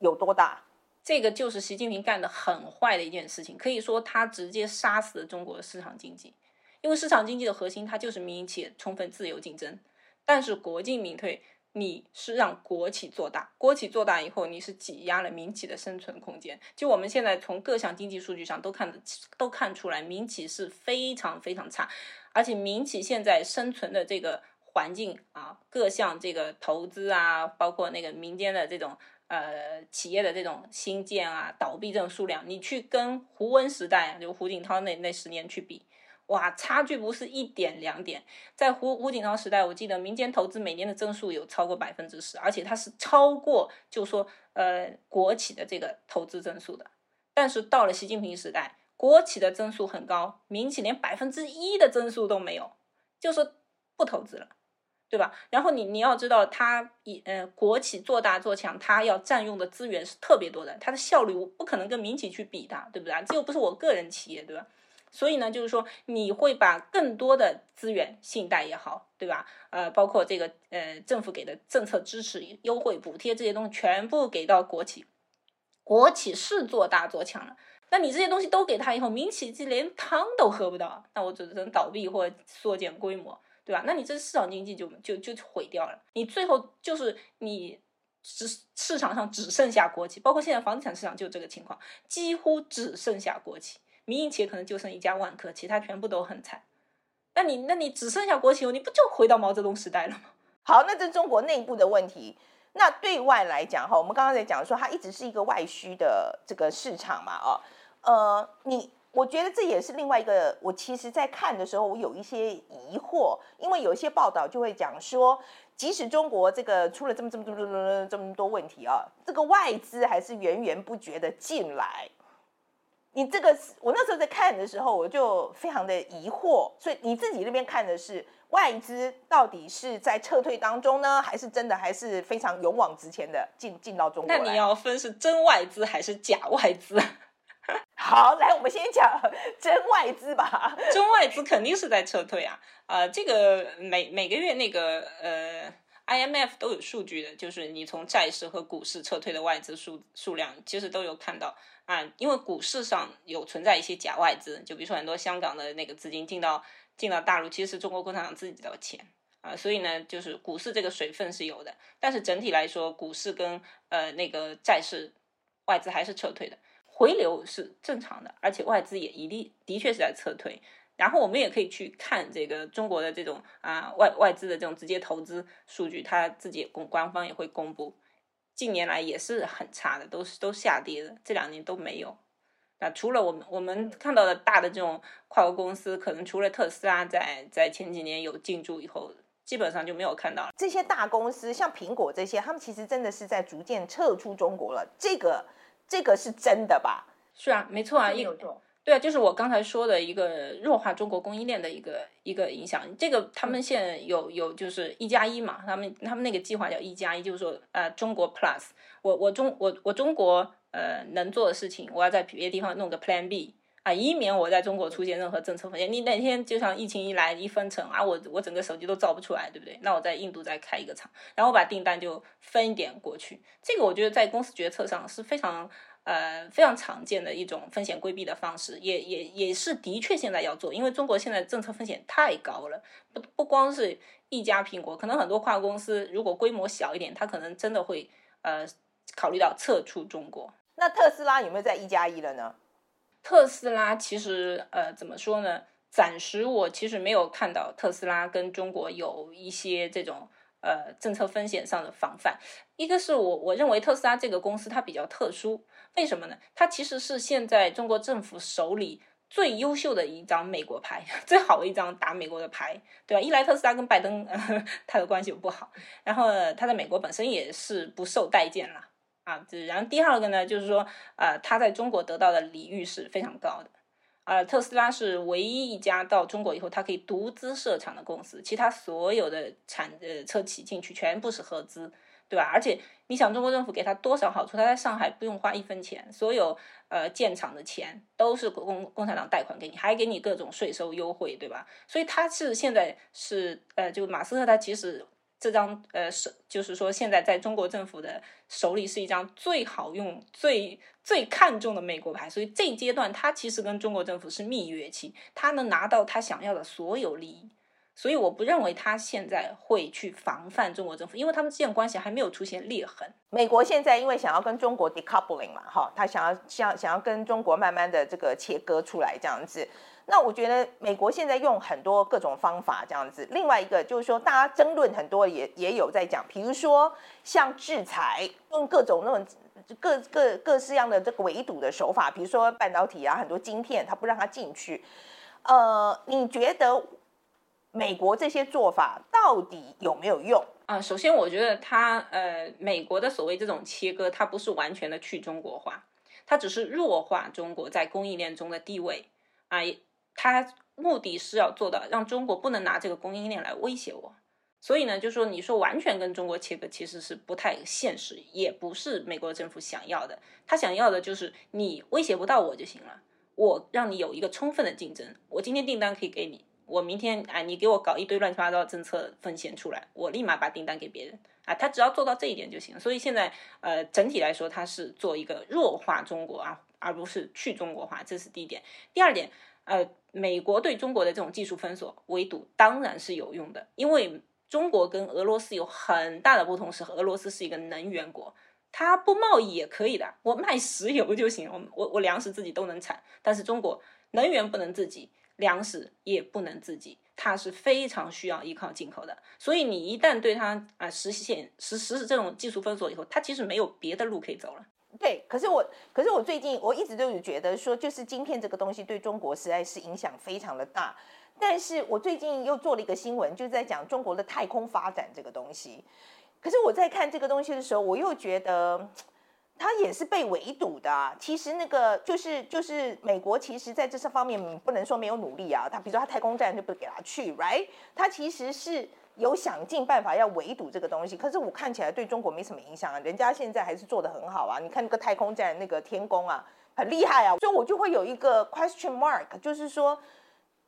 有多大？这个就是习近平干的很坏的一件事情，可以说他直接杀死了中国的市场经济，因为市场经济的核心它就是民营企业充分自由竞争。但是国进民退，你是让国企做大，国企做大以后，你是挤压了民企的生存空间。就我们现在从各项经济数据上都看得都看出来，民企是非常非常差，而且民企现在生存的这个环境啊，各项这个投资啊，包括那个民间的这种呃企业的这种新建啊、倒闭这种数量，你去跟胡温时代，就胡锦涛那那十年去比。哇，差距不是一点两点，在胡胡锦涛时代，我记得民间投资每年的增速有超过百分之十，而且它是超过，就说呃国企的这个投资增速的。但是到了习近平时代，国企的增速很高，民企连百分之一的增速都没有，就说不投资了，对吧？然后你你要知道，它以呃国企做大做强，它要占用的资源是特别多的，它的效率不可能跟民企去比的，对不对？这又不是我个人企业，对吧？所以呢，就是说你会把更多的资源，信贷也好，对吧？呃，包括这个呃政府给的政策支持、优惠、补贴这些东西，全部给到国企。国企是做大做强了，那你这些东西都给他以后，民企就连汤都喝不到，那我只能倒闭或缩减规模，对吧？那你这市场经济就就就毁掉了。你最后就是你只市场上只剩下国企，包括现在房地产市场就这个情况，几乎只剩下国企。民营企业可能就剩一家万科，其他全部都很惨。那你那你只剩下国企，你不就回到毛泽东时代了吗？好，那这中国内部的问题。那对外来讲哈，我们刚刚在讲说，它一直是一个外需的这个市场嘛，哦，呃，你我觉得这也是另外一个，我其实在看的时候，我有一些疑惑，因为有一些报道就会讲说，即使中国这个出了这么这么这么这么多问题啊，这个外资还是源源不绝的进来。你这个，我那时候在看的时候，我就非常的疑惑。所以你自己那边看的是外资到底是在撤退当中呢，还是真的还是非常勇往直前的进进到中国？那你要分是真外资还是假外资？好，来，我们先讲真外资吧。真外资肯定是在撤退啊！呃，这个每每个月那个呃，IMF 都有数据的，就是你从债市和股市撤退的外资数数量，其实都有看到啊。因为股市上有存在一些假外资，就比如说很多香港的那个资金进到进到大陆，其实是中国共产党自己的钱啊。所以呢，就是股市这个水分是有的，但是整体来说，股市跟呃那个债市外资还是撤退的。回流是正常的，而且外资也一定的确是在撤退。然后我们也可以去看这个中国的这种啊外外资的这种直接投资数据，它自己公官方也会公布，近年来也是很差的，都是都下跌的，这两年都没有。那除了我们我们看到的大的这种跨国公司，可能除了特斯拉在在前几年有进驻以后，基本上就没有看到了。这些大公司像苹果这些，他们其实真的是在逐渐撤出中国了。这个。这个是真的吧？是啊，没错啊，一对啊，就是我刚才说的一个弱化中国供应链的一个一个影响。这个他们现在有有就是一加一嘛，他们他们那个计划叫一加一，就是说呃中国 Plus，我我中我我中国呃能做的事情，我要在别的地方弄个 Plan B 啊，以免我在中国出现任何政策风险。你哪天就像疫情一来一封城啊，我我整个手机都造不出来，对不对？那我在印度再开一个厂，然后我把订单就分一点过去。这个我觉得在公司决策上是非常。呃，非常常见的一种风险规避的方式，也也也是的确现在要做，因为中国现在政策风险太高了，不不光是一家苹果，可能很多跨国公司如果规模小一点，它可能真的会呃考虑到撤出中国。那特斯拉有没有在一加一了呢？特斯拉其实呃怎么说呢？暂时我其实没有看到特斯拉跟中国有一些这种。呃，政策风险上的防范，一个是我我认为特斯拉这个公司它比较特殊，为什么呢？它其实是现在中国政府手里最优秀的一张美国牌，最好的一张打美国的牌，对吧？一来特斯拉跟拜登 呃他的关系又不好，然后他在美国本身也是不受待见了啊。然后第二个呢，就是说呃，他在中国得到的礼遇是非常高的。呃，特斯拉是唯一一家到中国以后，它可以独资设厂的公司，其他所有的产呃车企进去全部是合资，对吧？而且你想，中国政府给他多少好处？他在上海不用花一分钱，所有呃建厂的钱都是共共产党贷款给你，还给你各种税收优惠，对吧？所以他是现在是呃，就马斯克他其实。这张呃是就是说，现在在中国政府的手里是一张最好用、最最看重的美国牌，所以这阶段他其实跟中国政府是蜜月期，他能拿到他想要的所有利益，所以我不认为他现在会去防范中国政府，因为他们之间关系还没有出现裂痕。美国现在因为想要跟中国 decoupling 嘛，哈，他想要想想要跟中国慢慢的这个切割出来这样子。那我觉得美国现在用很多各种方法这样子，另外一个就是说，大家争论很多也也有在讲，比如说像制裁，用各种那种各各各式样的这个围堵的手法，比如说半导体啊，很多晶片它不让它进去。呃，你觉得美国这些做法到底有没有用啊？首先，我觉得它呃，美国的所谓这种切割，它不是完全的去中国化，它只是弱化中国在供应链中的地位啊。他目的是要做到让中国不能拿这个供应链来威胁我，所以呢，就说你说完全跟中国切割其实是不太现实，也不是美国政府想要的。他想要的就是你威胁不到我就行了，我让你有一个充分的竞争。我今天订单可以给你，我明天啊，你给我搞一堆乱七八糟的政策风险出来，我立马把订单给别人啊。他只要做到这一点就行。所以现在呃，整体来说，他是做一个弱化中国啊，而不是去中国化，这是第一点。第二点。呃，美国对中国的这种技术封锁围堵当然是有用的，因为中国跟俄罗斯有很大的不同，是俄罗斯是一个能源国，它不贸易也可以的，我卖石油就行，我我我粮食自己都能产，但是中国能源不能自己，粮食也不能自己，它是非常需要依靠进口的，所以你一旦对它啊实现实实施这种技术封锁以后，它其实没有别的路可以走了。对，可是我，可是我最近我一直都有觉得说，就是晶片这个东西对中国实在是影响非常的大。但是我最近又做了一个新闻，就是在讲中国的太空发展这个东西。可是我在看这个东西的时候，我又觉得它也是被围堵的啊。其实那个就是就是美国，其实在这些方面不能说没有努力啊。他比如说他太空站就不给他去，right？他其实是。有想尽办法要围堵这个东西，可是我看起来对中国没什么影响啊，人家现在还是做得很好啊。你看那个太空站那个天宫啊，很厉害啊，所以我就会有一个 question mark，就是说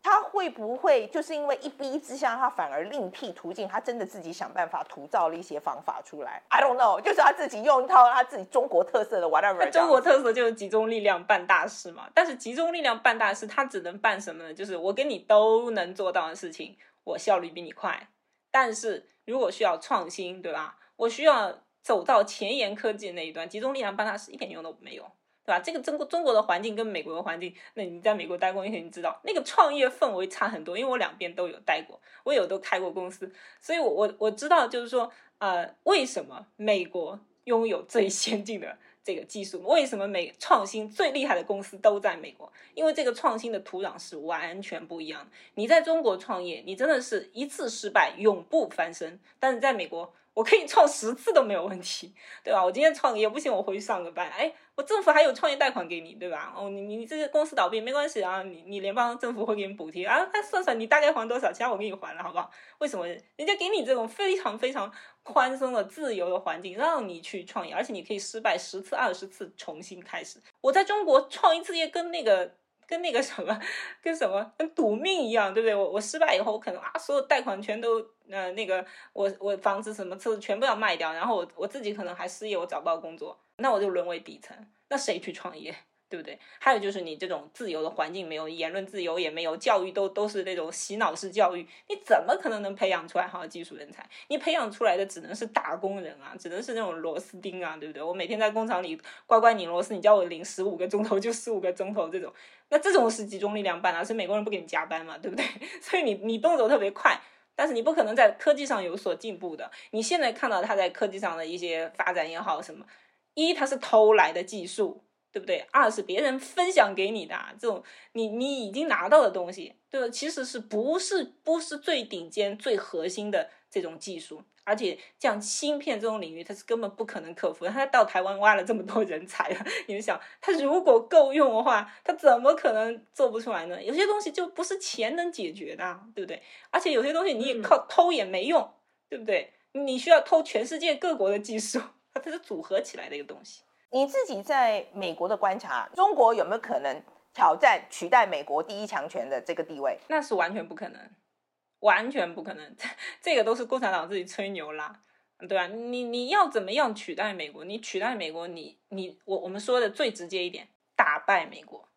他会不会就是因为一逼之下，他反而另辟途径，他真的自己想办法涂造了一些方法出来？I don't know，就是他自己用一套他自己中国特色的 whatever。中国特色就是集中力量办大事嘛，但是集中力量办大事，他只能办什么呢？就是我跟你都能做到的事情，我效率比你快。但是如果需要创新，对吧？我需要走到前沿科技的那一端，集中力量办大事一点用都没有，对吧？这个中国中国的环境跟美国的环境，那你在美国待过，你肯定知道那个创业氛围差很多。因为我两边都有待过，我有都开过公司，所以我我我知道，就是说，呃，为什么美国拥有最先进的。这个技术为什么美创新最厉害的公司都在美国？因为这个创新的土壤是完全不一样的。你在中国创业，你真的是一次失败永不翻身，但是在美国。我可以创十次都没有问题，对吧？我今天创业不行，我回去上个班。哎，我政府还有创业贷款给你，对吧？哦，你你这个公司倒闭没关系啊，你你联邦政府会给你补贴啊。他算算你大概还多少，其他我给你还了，好不好？为什么人家给你这种非常非常宽松的自由的环境，让你去创业，而且你可以失败十次、二十次重新开始。我在中国创一次业跟那个。跟那个什么，跟什么，跟赌命一样，对不对？我我失败以后，我可能啊，所有贷款全都，呃，那个我我房子什么车子全部要卖掉，然后我我自己可能还失业，我找不到工作，那我就沦为底层，那谁去创业？对不对？还有就是你这种自由的环境没有，言论自由也没有，教育都都是那种洗脑式教育，你怎么可能能培养出来好的技术人才？你培养出来的只能是打工人啊，只能是那种螺丝钉啊，对不对？我每天在工厂里乖乖拧螺丝，你叫我拧十五个钟头就十五个钟头这种，那这种是集中力量办啊，是美国人不给你加班嘛，对不对？所以你你动作特别快，但是你不可能在科技上有所进步的。你现在看到他在科技上的一些发展也好什么，一他是偷来的技术。对不对？二是别人分享给你的这种，你你已经拿到的东西，对吧？其实是不是不是最顶尖、最核心的这种技术？而且像芯片这种领域，它是根本不可能克服的。他到台湾挖了这么多人才了，你们想，他如果够用的话，他怎么可能做不出来呢？有些东西就不是钱能解决的，对不对？而且有些东西你也靠偷也没用，对不对？你需要偷全世界各国的技术，它 它是组合起来的一个东西。你自己在美国的观察，中国有没有可能挑战取代美国第一强权的这个地位？那是完全不可能，完全不可能。这个都是共产党自己吹牛啦，对吧？你你要怎么样取代美国？你取代美国，你你我我们说的最直接一点，打败美国。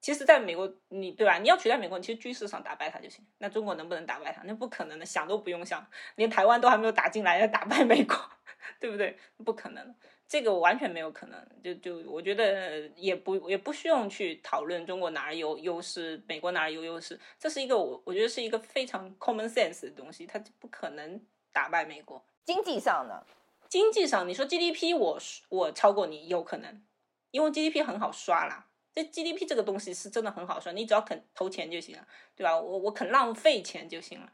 其实，在美国，你对吧？你要取代美国，你其实军事上打败他就行。那中国能不能打败他？那不可能的，想都不用想，连台湾都还没有打进来，要打败美国，对不对？不可能。这个完全没有可能，就就我觉得也不也不需要去讨论中国哪儿有优势，美国哪儿有优势，这是一个我我觉得是一个非常 common sense 的东西，它就不可能打败美国。经济上呢？经济上你说 GDP 我我超过你有可能，因为 GDP 很好刷啦，这 GDP 这个东西是真的很好刷，你只要肯投钱就行了，对吧？我我肯浪费钱就行了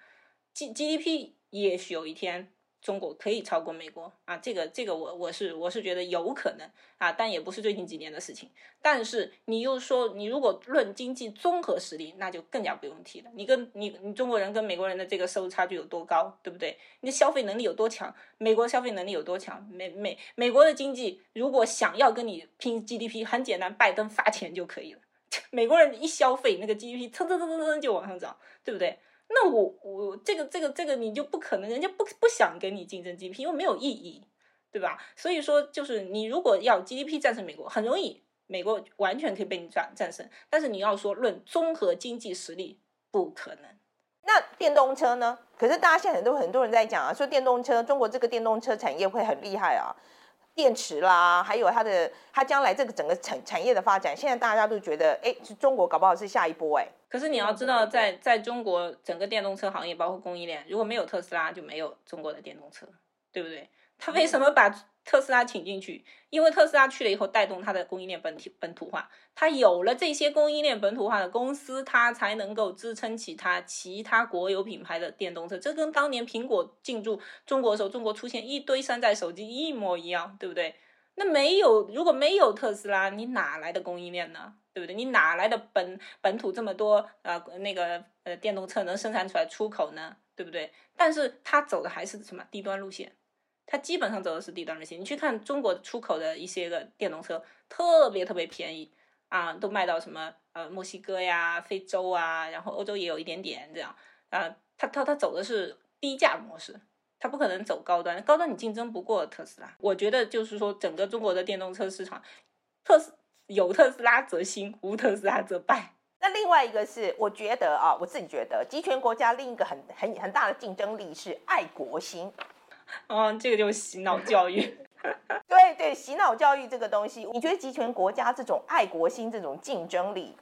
，G GDP 也许有一天。中国可以超过美国啊，这个这个我我是我是觉得有可能啊，但也不是最近几年的事情。但是你又说，你如果论经济综合实力，那就更加不用提了。你跟你你中国人跟美国人的这个收入差距有多高，对不对？你的消费能力有多强？美国消费能力有多强？美美美国的经济如果想要跟你拼 GDP，很简单，拜登发钱就可以了。美国人一消费，那个 GDP 蹭蹭蹭蹭蹭就往上涨，对不对？那我我这个这个这个你就不可能，人家不不想跟你竞争 GDP，因为没有意义，对吧？所以说就是你如果要 GDP 战胜美国，很容易，美国完全可以被你战战胜。但是你要说论综合经济实力，不可能。那电动车呢？可是大家现在很多很多人在讲啊，说电动车，中国这个电动车产业会很厉害啊。电池啦，还有它的它将来这个整个产产业的发展，现在大家都觉得，哎，中国搞不好是下一波哎。可是你要知道在，在在中国整个电动车行业，包括供应链，如果没有特斯拉，就没有中国的电动车，对不对？他为什么把特斯拉请进去，因为特斯拉去了以后，带动它的供应链本体本土化，它有了这些供应链本土化的公司，它才能够支撑起它其他国有品牌的电动车。这跟当年苹果进驻中国的时候，中国出现一堆山寨手机一模一样，对不对？那没有，如果没有特斯拉，你哪来的供应链呢？对不对？你哪来的本本土这么多呃那个呃电动车能生产出来出口呢？对不对？但是它走的还是什么低端路线？它基本上走的是低端路线。你去看中国出口的一些个电动车，特别特别便宜啊，都卖到什么呃墨西哥呀、非洲啊，然后欧洲也有一点点这样啊。它它它走的是低价模式，它不可能走高端，高端你竞争不过特斯拉。我觉得就是说，整个中国的电动车市场，特斯有特斯拉则兴，无特斯拉则败。那另外一个是，我觉得啊，我自己觉得，集权国家另一个很很很大的竞争力是爱国心。嗯，这个就是洗脑教育。对对，洗脑教育这个东西，你觉得集权国家这种爱国心、这种竞争力，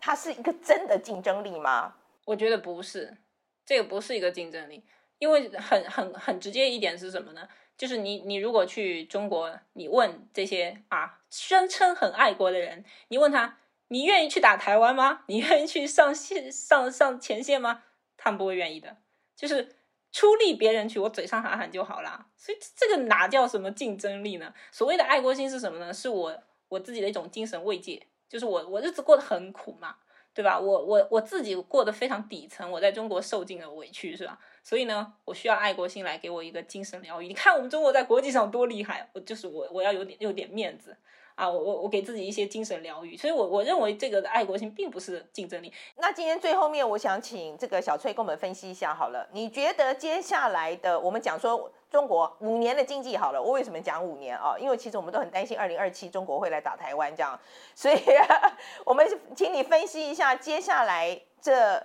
它是一个真的竞争力吗？我觉得不是，这个不是一个竞争力，因为很很很直接一点是什么呢？就是你你如果去中国，你问这些啊宣称很爱国的人，你问他，你愿意去打台湾吗？你愿意去上线上上前线吗？他们不会愿意的，就是。出力别人去，我嘴上喊喊就好啦。所以这个哪叫什么竞争力呢？所谓的爱国心是什么呢？是我我自己的一种精神慰藉，就是我我日子过得很苦嘛，对吧？我我我自己过得非常底层，我在中国受尽了委屈，是吧？所以呢，我需要爱国心来给我一个精神疗愈。你看我们中国在国际上多厉害，我就是我我要有点有点面子。啊，我我我给自己一些精神疗愈，所以我我认为这个的爱国心并不是竞争力。那今天最后面，我想请这个小崔跟我们分析一下好了。你觉得接下来的我们讲说中国五年的经济好了，我为什么讲五年啊？因为其实我们都很担心二零二七中国会来打台湾这样，所以 我们请你分析一下接下来这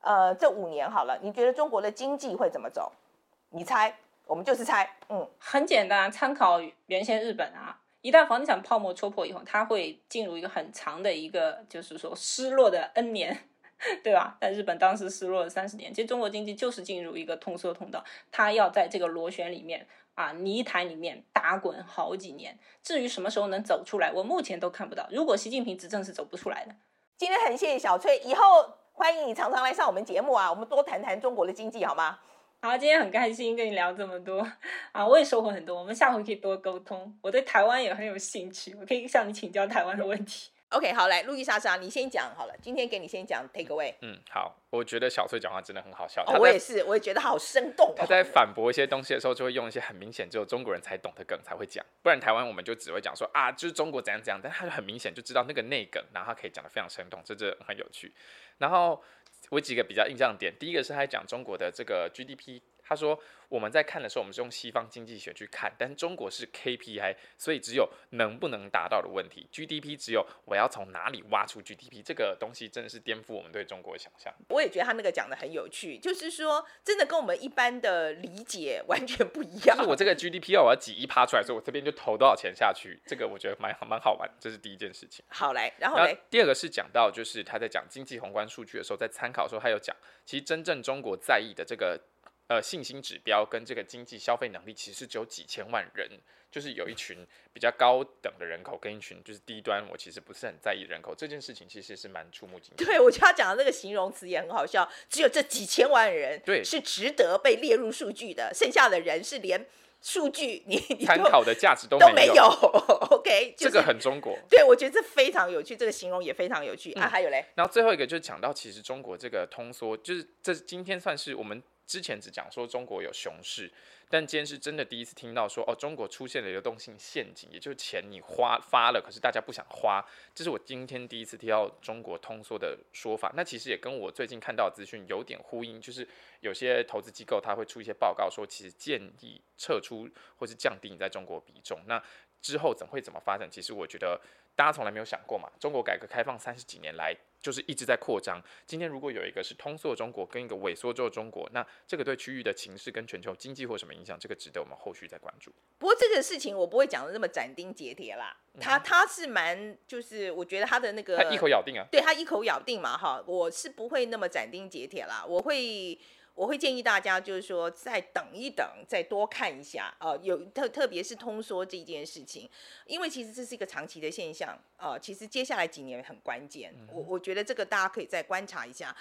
呃这五年好了，你觉得中国的经济会怎么走？你猜，我们就是猜，嗯，很简单，参考原先日本啊。一旦房地产泡沫戳破以后，它会进入一个很长的一个，就是说失落的 N 年，对吧？在日本当时失落了三十年，其实中国经济就是进入一个通缩通道，它要在这个螺旋里面啊泥潭里面打滚好几年。至于什么时候能走出来，我目前都看不到。如果习近平执政是走不出来的。今天很谢谢小翠，以后欢迎你常常来上我们节目啊，我们多谈谈中国的经济好吗？好，今天很开心跟你聊这么多啊，我也收获很多。我们下回可以多沟通。我对台湾也很有兴趣，我可以向你请教台湾的问题。OK，好，来，路易莎莎，你先讲好了。今天给你先讲，take away。嗯，好，我觉得小翠讲话真的很好笑。哦，我也是，我也觉得好生动哦。他在反驳一些东西的时候，就会用一些很明显只有中国人才懂的梗才会讲，不然台湾我们就只会讲说啊，就是中国怎样怎样，但他就很明显就知道那个内梗，然后他可以讲的非常生动，这这很有趣。然后我几个比较印象点，第一个是他讲中国的这个 GDP。他说：“我们在看的时候，我们是用西方经济学去看，但中国是 KPI，所以只有能不能达到的问题。GDP 只有我要从哪里挖出 GDP，这个东西真的是颠覆我们对中国的想象。我也觉得他那个讲的很有趣，就是说真的跟我们一般的理解完全不一样。就是我这个 GDP 要我要挤一趴出来，所以我这边就投多少钱下去，这个我觉得蛮蛮好玩，这是第一件事情。好来，然后来，第二个是讲到就是他在讲经济宏观数据的时候，在参考的时候，他有讲，其实真正中国在意的这个。呃，信心指标跟这个经济消费能力，其实只有几千万人，就是有一群比较高等的人口，跟一群就是低端，我其实不是很在意人口这件事情，其实是蛮触目惊 心。对，我觉得他讲的那个形容词也很好笑，只有这几千万人对是值得被列入数据的，剩下的人是连数据你参考的价值都都没有。OK，这个很中国。对，我觉得这非常有趣，这个形容也非常有趣、嗯、啊。还有嘞，然后最后一个就是讲到，其实中国这个通缩，就是这今天算是我们。之前只讲说中国有熊市，但今天是真的第一次听到说哦，中国出现了流动性陷阱，也就是钱你花发了，可是大家不想花，这是我今天第一次听到中国通缩的说法。那其实也跟我最近看到的资讯有点呼应，就是有些投资机构他会出一些报告说，其实建议撤出或是降低你在中国比重。那之后怎会怎么发展？其实我觉得。大家从来没有想过嘛？中国改革开放三十几年来，就是一直在扩张。今天如果有一个是通缩中国跟一个萎缩之后的中国，那这个对区域的情势跟全球经济或什么影响？这个值得我们后续再关注。不过这个事情我不会讲的那么斩钉截铁啦。他他是蛮，就是我觉得他的那个他一口咬定啊，对他一口咬定嘛哈，我是不会那么斩钉截铁啦。我会我会建议大家就是说再等一等，再多看一下啊、呃，有特特别是通缩这件事情，因为其实这是一个长期的现象啊、呃，其实接下来几年很关键，我我觉得这个大家可以再观察一下。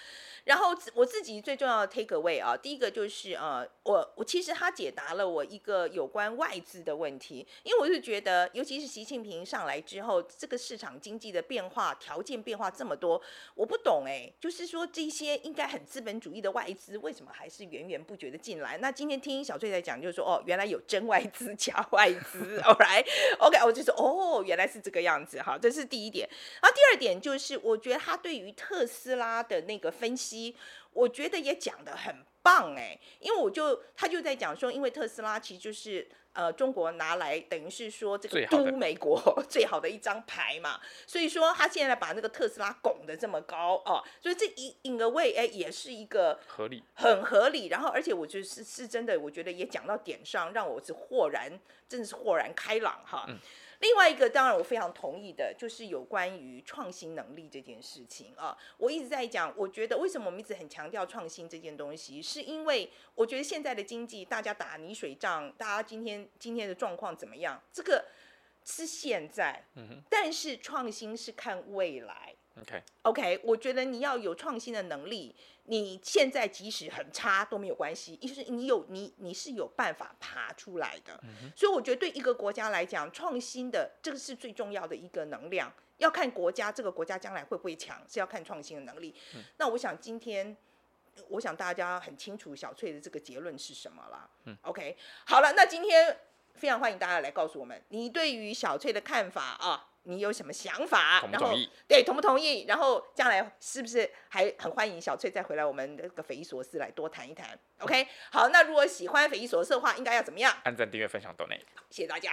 然后我自己最重要的 take away 啊，第一个就是呃，我我其实他解答了我一个有关外资的问题，因为我是觉得，尤其是习近平上来之后，这个市场经济的变化条件变化这么多，我不懂哎，就是说这些应该很资本主义的外资为什么？还是源源不绝的进来。那今天听小翠在讲，就是说，哦，原来有真外资、假外资，All right，OK，我就说，哦，原来是这个样子，哈，这是第一点。然后第二点就是，我觉得他对于特斯拉的那个分析，我觉得也讲得很棒，哎，因为我就他就在讲说，因为特斯拉其实就是。呃，中国拿来等于是说这个都美国 最好的一张牌嘛，所以说他现在把那个特斯拉拱得这么高哦，所以这一 in a way 哎也是一个合理，很合理。然后而且我觉得是是真的，我觉得也讲到点上，让我是豁然，真的是豁然开朗哈。嗯另外一个，当然我非常同意的，就是有关于创新能力这件事情啊。我一直在讲，我觉得为什么我们一直很强调创新这件东西，是因为我觉得现在的经济，大家打泥水仗，大家今天今天的状况怎么样？这个是现在，但是创新是看未来。OK，OK，我觉得你要有创新的能力。你现在即使很差都没有关系，意思是你有你你是有办法爬出来的。嗯、所以我觉得对一个国家来讲，创新的这个是最重要的一个能量。要看国家这个国家将来会不会强，是要看创新的能力。嗯、那我想今天，我想大家很清楚小翠的这个结论是什么了。嗯、OK，好了，那今天非常欢迎大家来告诉我们你对于小翠的看法啊。你有什么想法？同不同意？然后对，同不同意？然后将来是不是还很欢迎小翠再回来我们这个匪夷所思来多谈一谈？OK，好，那如果喜欢匪夷所思的话，应该要怎么样？按赞、订阅、分享、donate。谢谢大家。